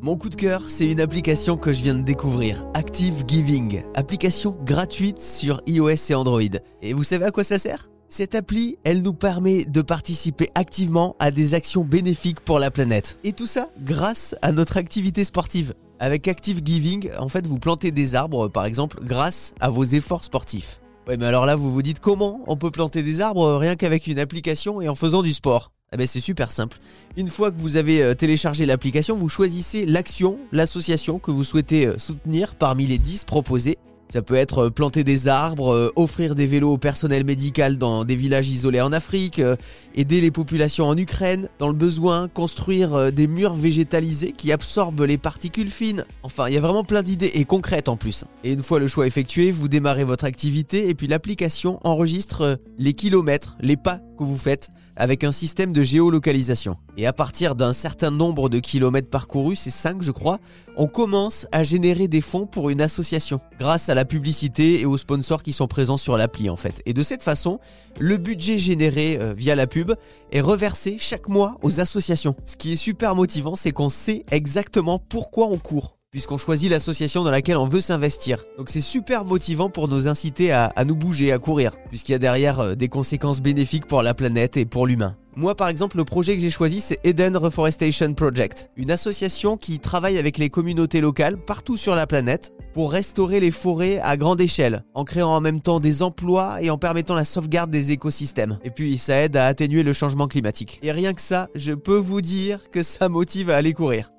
Mon coup de cœur, c'est une application que je viens de découvrir, Active Giving, application gratuite sur iOS et Android. Et vous savez à quoi ça sert? Cette appli, elle nous permet de participer activement à des actions bénéfiques pour la planète. Et tout ça grâce à notre activité sportive. Avec Active Giving, en fait, vous plantez des arbres, par exemple, grâce à vos efforts sportifs. Ouais, mais alors là, vous vous dites comment on peut planter des arbres rien qu'avec une application et en faisant du sport? Eh ben c'est super simple. Une fois que vous avez euh, téléchargé l'application, vous choisissez l'action, l'association que vous souhaitez euh, soutenir parmi les 10 proposées ça peut être euh, planter des arbres, offrir des vélos au personnel médical dans des villages isolés en Afrique, aider les populations en Ukraine dans le besoin, construire des murs végétalisés qui absorbent les particules fines. Enfin, il y a vraiment plein d'idées et concrètes en plus. Et une fois le choix effectué, vous démarrez votre activité et puis l'application enregistre les kilomètres, les pas que vous faites avec un système de géolocalisation. Et à partir d'un certain nombre de kilomètres parcourus, c'est 5 je crois, on commence à générer des fonds pour une association grâce à la publicité et aux sponsors qui sont présents sur l'appli en fait. Et de cette façon, le budget généré euh, via la pub est reversé chaque mois aux associations. Ce qui est super motivant, c'est qu'on sait exactement pourquoi on court puisqu'on choisit l'association dans laquelle on veut s'investir. Donc c'est super motivant pour nous inciter à, nous bouger, à courir, puisqu'il y a derrière euh, des conséquences bénéfiques pour la planète et pour l'humain. Moi par exemple, le projet que j'ai choisi c'est Eden Reforestation Project, une association qui travaille avec les communautés locales partout sur la planète pour restaurer les forêts à grande échelle, en créant en même temps des emplois et en permettant la sauvegarde des écosystèmes. Et puis ça aide à atténuer le changement climatique. Et rien que ça, je peux vous dire que ça motive à aller courir.